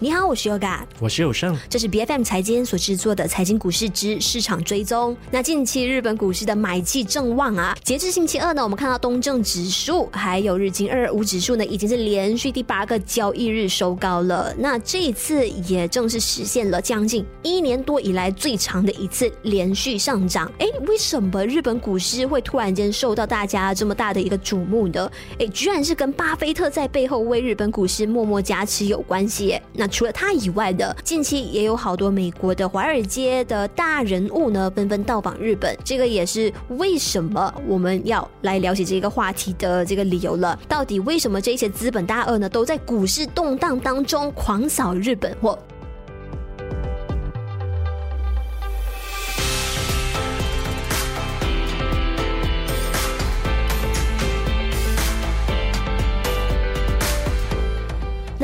你好，我是 Yoga，我是有胜，这是 B F M 财经所制作的财经股市之市场追踪。那近期日本股市的买气正旺啊，截至星期二呢，我们看到东证指数还有日经二二五指数呢，已经是连续第八个交易日收高了。那这一次也正是实现了将近一年多以来最长的一次连续上涨。哎，为什么日本股市会突然间受到大家这么大的一个瞩目呢？哎，居然是跟巴菲特在背后为日本股市默默加持有关系。那除了他以外的，近期也有好多美国的华尔街的大人物呢，纷纷到访日本。这个也是为什么我们要来了解这个话题的这个理由了。到底为什么这些资本大鳄呢，都在股市动荡当中狂扫日本货？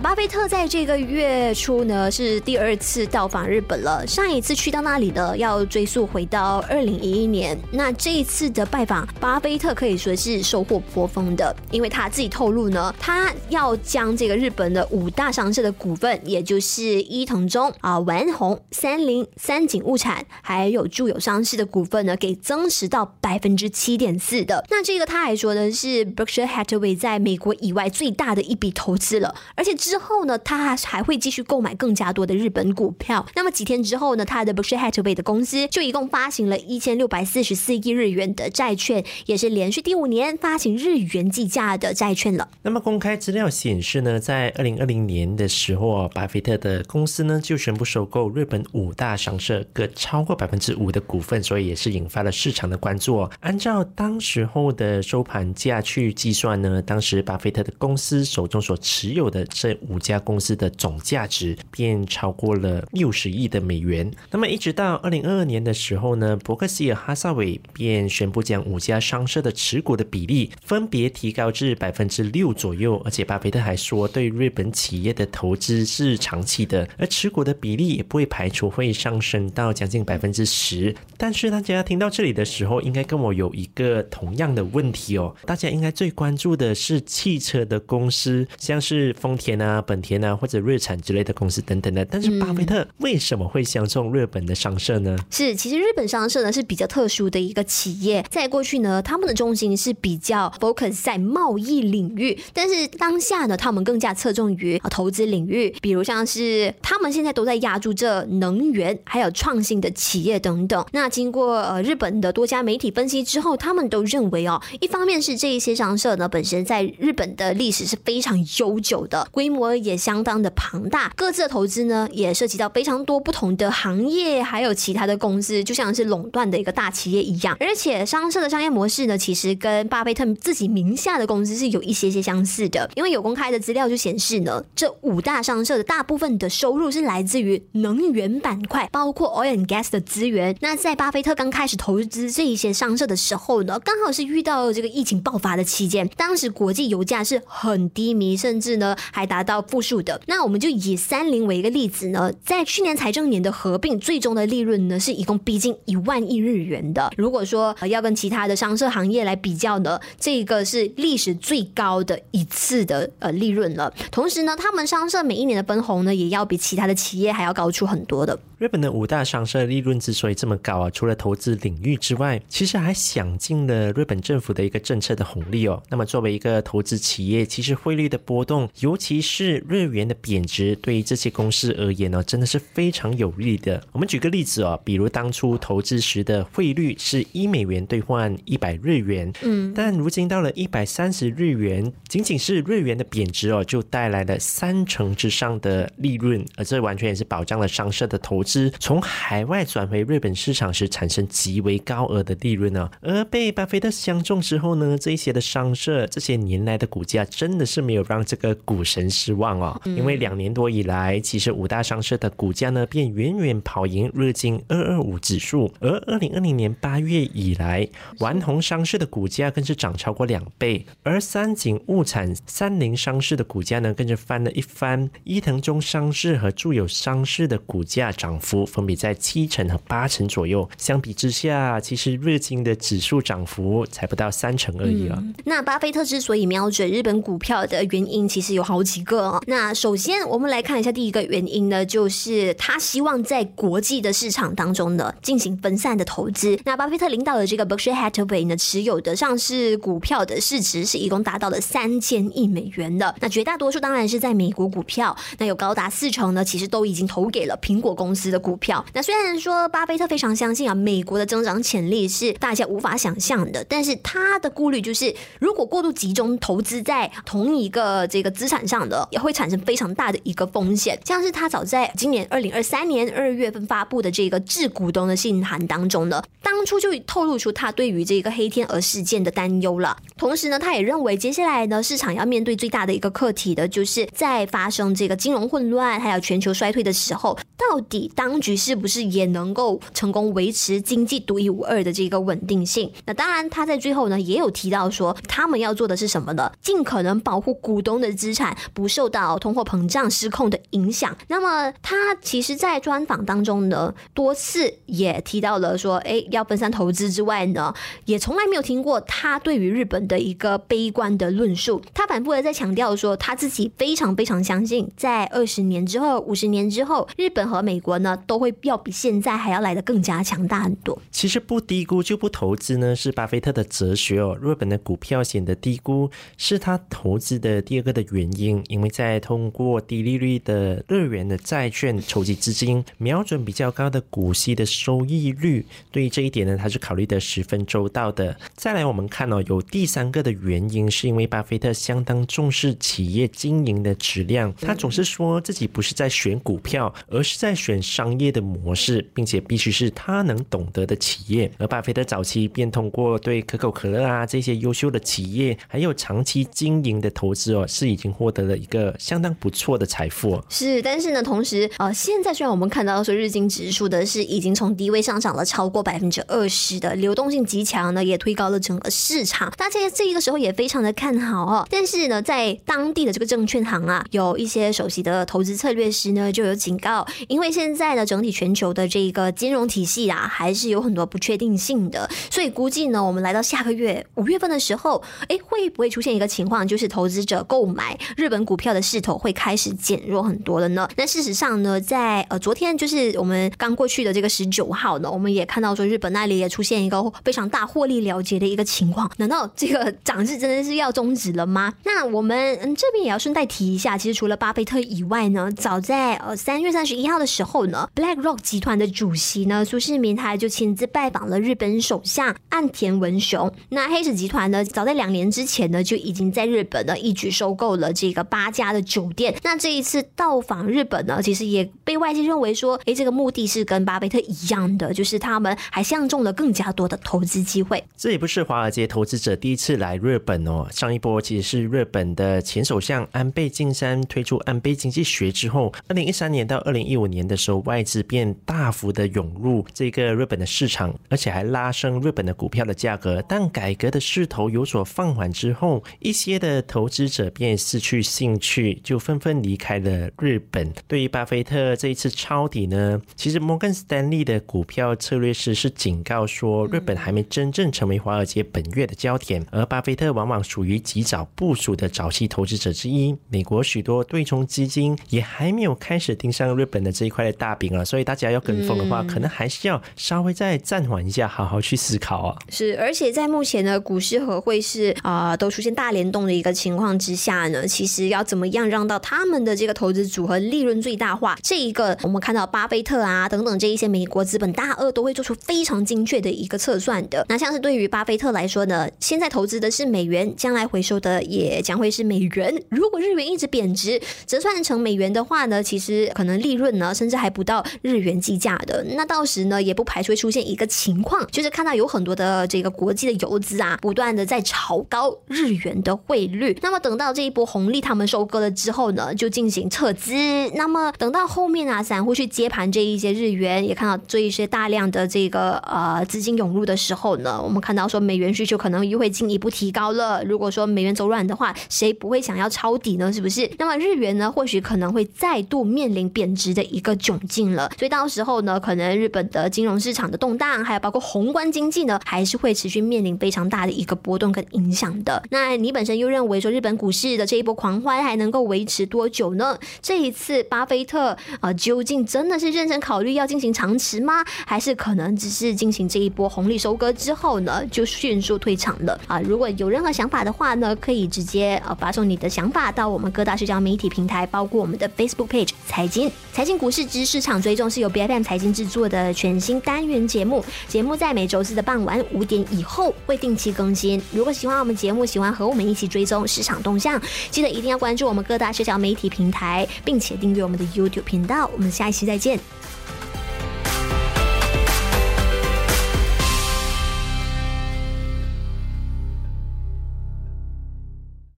巴菲特在这个月初呢是第二次到访日本了。上一次去到那里呢，要追溯回到二零一一年。那这一次的拜访，巴菲特可以说是收获颇丰的，因为他自己透露呢，他要将这个日本的五大商社的股份，也就是伊藤忠啊、丸红、三菱、三井物产，还有住友商事的股份呢，给增持到百分之七点四的。那这个他还说呢，是 Berkshire Hathaway 在美国以外最大的一笔投资了，而且。之后呢，他还还会继续购买更加多的日本股票。那么几天之后呢，他的 Berkshire Hathaway 的公司就一共发行了一千六百四十四亿日元的债券，也是连续第五年发行日元计价的债券了。那么公开资料显示呢，在二零二零年的时候，巴菲特的公司呢就宣布收购日本五大商社各超过百分之五的股份，所以也是引发了市场的关注。按照当时候的收盘价去计算呢，当时巴菲特的公司手中所持有的。这五家公司的总价值便超过了六十亿的美元。那么一直到二零二二年的时候呢，伯克希尔哈萨韦便宣布将五家商社的持股的比例分别提高至百分之六左右。而且巴菲特还说，对日本企业的投资是长期的，而持股的比例也不会排除会上升到将近百分之十。但是大家听到这里的时候，应该跟我有一个同样的问题哦。大家应该最关注的是汽车的公司，像是丰田。啊，本田啊，或者日产之类的公司等等的，但是巴菲特为什么会相中日本的商社呢？是，其实日本商社呢是比较特殊的一个企业，在过去呢，他们的重心是比较 focus 在贸易领域，但是当下呢，他们更加侧重于投资领域，比如像是他们现在都在压住这能源还有创新的企业等等。那经过呃日本的多家媒体分析之后，他们都认为哦，一方面是这一些商社呢本身在日本的历史是非常悠久的。规规模也相当的庞大，各自的投资呢也涉及到非常多不同的行业，还有其他的公司，就像是垄断的一个大企业一样。而且商社的商业模式呢，其实跟巴菲特自己名下的公司是有一些些相似的。因为有公开的资料就显示呢，这五大商社的大部分的收入是来自于能源板块，包括 oil and gas 的资源。那在巴菲特刚开始投资这一些商社的时候呢，刚好是遇到这个疫情爆发的期间，当时国际油价是很低迷，甚至呢还达。达到负数的，那我们就以三菱为一个例子呢，在去年财政年的合并，最终的利润呢是一共逼近一万亿日元的。如果说要跟其他的商社行业来比较呢，这个是历史最高的一次的呃利润了。同时呢，他们商社每一年的分红呢，也要比其他的企业还要高出很多的。日本的五大商社利润之所以这么高啊，除了投资领域之外，其实还享尽了日本政府的一个政策的红利哦。那么作为一个投资企业，其实汇率的波动，尤其是日元的贬值，对于这些公司而言呢，真的是非常有利的。我们举个例子哦，比如当初投资时的汇率是一美元兑换一百日元，嗯，但如今到了一百三十日元，仅仅是日元的贬值哦，就带来了三成之上的利润，而这完全也是保障了商社的投。资从海外转回日本市场时产生极为高额的利润呢，而被巴菲特相中之后呢，这一些的商社这些年来的股价真的是没有让这个股神失望哦，因为两年多以来，其实五大商社的股价呢便远远跑赢日经二二五指数，而二零二零年八月以来，丸红商社的股价更是涨超过两倍，而三井物产、三菱商事的股价呢更是翻了一番，伊藤忠商事和住友商事的股价涨。幅分别在七成和八成左右，相比之下，其实日经的指数涨幅才不到三成而已啊。那巴菲特之所以瞄准日本股票的原因，其实有好几个。那首先我们来看一下第一个原因呢，就是他希望在国际的市场当中呢进行分散的投资。那巴菲特领导的这个 Berkshire Hathaway 呢持有的上市股票的市值是一共达到了三千亿美元的。那绝大多数当然是在美国股票，那有高达四成呢，其实都已经投给了苹果公司的股票。那虽然说巴菲特非常相信啊，美国的增长潜力是大家无法想象的，但是他的顾虑就是，如果过度集中投资在同一个这个资产上的，也会产生非常大的一个风险。像是他早在今年二零二三年二月份发布的这个致股东的信函当中呢，当初就透露出他对于这个黑天鹅事件的担忧了。同时呢，他也认为接下来呢，市场要面对最大的一个课题的，就是在发生这个金融混乱还有全球衰退的时候，到底当局是不是也能够成功维持经济独一无二的这个稳定性？那当然，他在最后呢，也有提到说，他们要做的是什么呢？尽可能保护股东的资产不受到通货膨胀失控的影响。那么，他其实，在专访当中呢，多次也提到了说，哎，要分散投资之外呢，也从来没有听过他对于日本的一个悲观的论述。他反复的在强调说，他自己非常非常相信，在二十年之后、五十年之后，日本和美国呢，都会要比现在还要来的更加强大很多。其实不低估就不投资呢，是巴菲特的哲学哦。日本的股票显得低估，是他投资的第二个的原因。因为在通过低利率的日元的债券筹集资金，瞄准比较高的股息的收益率，对于这一点呢，他是考虑的十分周到的。再来，我们看哦，有第三个的原因，是因为巴菲特相当重视企业经营的质量。他总是说自己不是在选股票，而是在选商业的模式，并且必须是他能懂得的企业。而巴菲特早期便通过对可口可乐啊这些优秀的企业，还有长期经营的投资哦，是已经获得了一个相当不错的财富。是，但是呢，同时呃，现在虽然我们看到说日经指数的是已经从低位上涨了超过百分之二十的流动性极强呢，也推高了整个市场，大家这一个时候也非常的看好哦。但是呢，在当地的这个证券行啊，有一些首席的投资策略师呢，就有警告，因为现在呢，整体全球的这个金融体系啊，还是有很多不确定性的，所以估计呢，我们来到下个月五月份的时候，哎，会不会出现一个情况，就是投资者购买日本股票的势头会开始减弱很多了呢？那事实上呢，在呃昨天就是我们刚过去的这个十九号呢，我们也看到说日本那里也出现一个非常大获利了结的一个情况，难道这个涨势真的是要终止了吗？那我们嗯这边也要顺带提一下，其实除了巴菲特以外呢，早在呃三月三十一号的时候呢，BlackRock 集团的主席呢苏世民他就亲自拜访了日本首相岸田文雄。那黑石集团呢，早在两年之前呢就已经在日本呢一举收购了这个八家的酒店。那这一次到访日本呢，其实也被外界认为说，哎，这个目的是跟巴菲特一样的，就是他们还相中了更加多的投资机会。这也不是华尔街投资者第一次来日本哦，上一波其实是日本的前首相安倍晋三推出安倍经济学之后，二零一三年到二零一五年的时候，外资便大幅的涌入这个日本的市场，而且还拉升日本的股票的价格。但改革的势头有所放缓之后，一些的投资者便失去兴趣，就纷纷离开了日本。对于巴菲特这一次抄底呢，其实摩根斯丹利的股票策略师是警告说，日本还没真正成为华尔街本月的焦点，而巴菲特往往属于及早部署的早期投资者之一。美国许多对冲基金也还没有开始盯上日本的这一块的大饼啊，所以大家要跟风的话，可能还是要稍微再暂缓一下，好好去思考啊。是，而且在目前的股市和汇市啊都出现大联动的一个情况之下呢，其实要要怎么样让到他们的这个投资组合利润最大化，这一个我们看到巴菲特啊等等这一些美国资本大鳄都会做出非常精确的一个测算的。那像是对于巴菲特来说呢，现在投资的是美元，将来回收的也将会是美元。如果日元一直贬值，折算成美元的话呢，其实可能利润呢甚至还不到日元计价的。那到时呢，也不排除会出现一个情况，就是看到有很多的这个国际的游资啊，不断的在炒高日元的汇率。那么等到这一波红利他们收割了之后呢，就进行撤资。那么等到后面啊，散户去接盘这一些日元，也看到这一些大量的这个呃资金涌入的时候呢，我们看到说美元需求可能又会进一步提高了。如果说美元走软的话，谁不会想要抄底呢？是不是？那么日元呢，或许可能会再度面临贬值的一个窘境了。所以到时候呢，可能日本的金融市场的动荡，还有包括宏观经济呢，还是会持续面临非常大的一个波动跟影响的。那你本身又认为说日本股市的这一波狂欢？还还能够维持多久呢？这一次巴菲特啊，究竟真的是认真考虑要进行长持吗？还是可能只是进行这一波红利收割之后呢，就迅速退场了啊？如果有任何想法的话呢，可以直接呃发送你的想法到我们各大社交媒体平台，包括我们的 Facebook page 财经财经股市之市场追踪是由 B F M 财经制作的全新单元节目，节目在每周四的傍晚五点以后会定期更新。如果喜欢我们节目，喜欢和我们一起追踪市场动向，记得一定要关关注我们各大社交媒体平台，并且订阅我们的 YouTube 频道。我们下一期再见。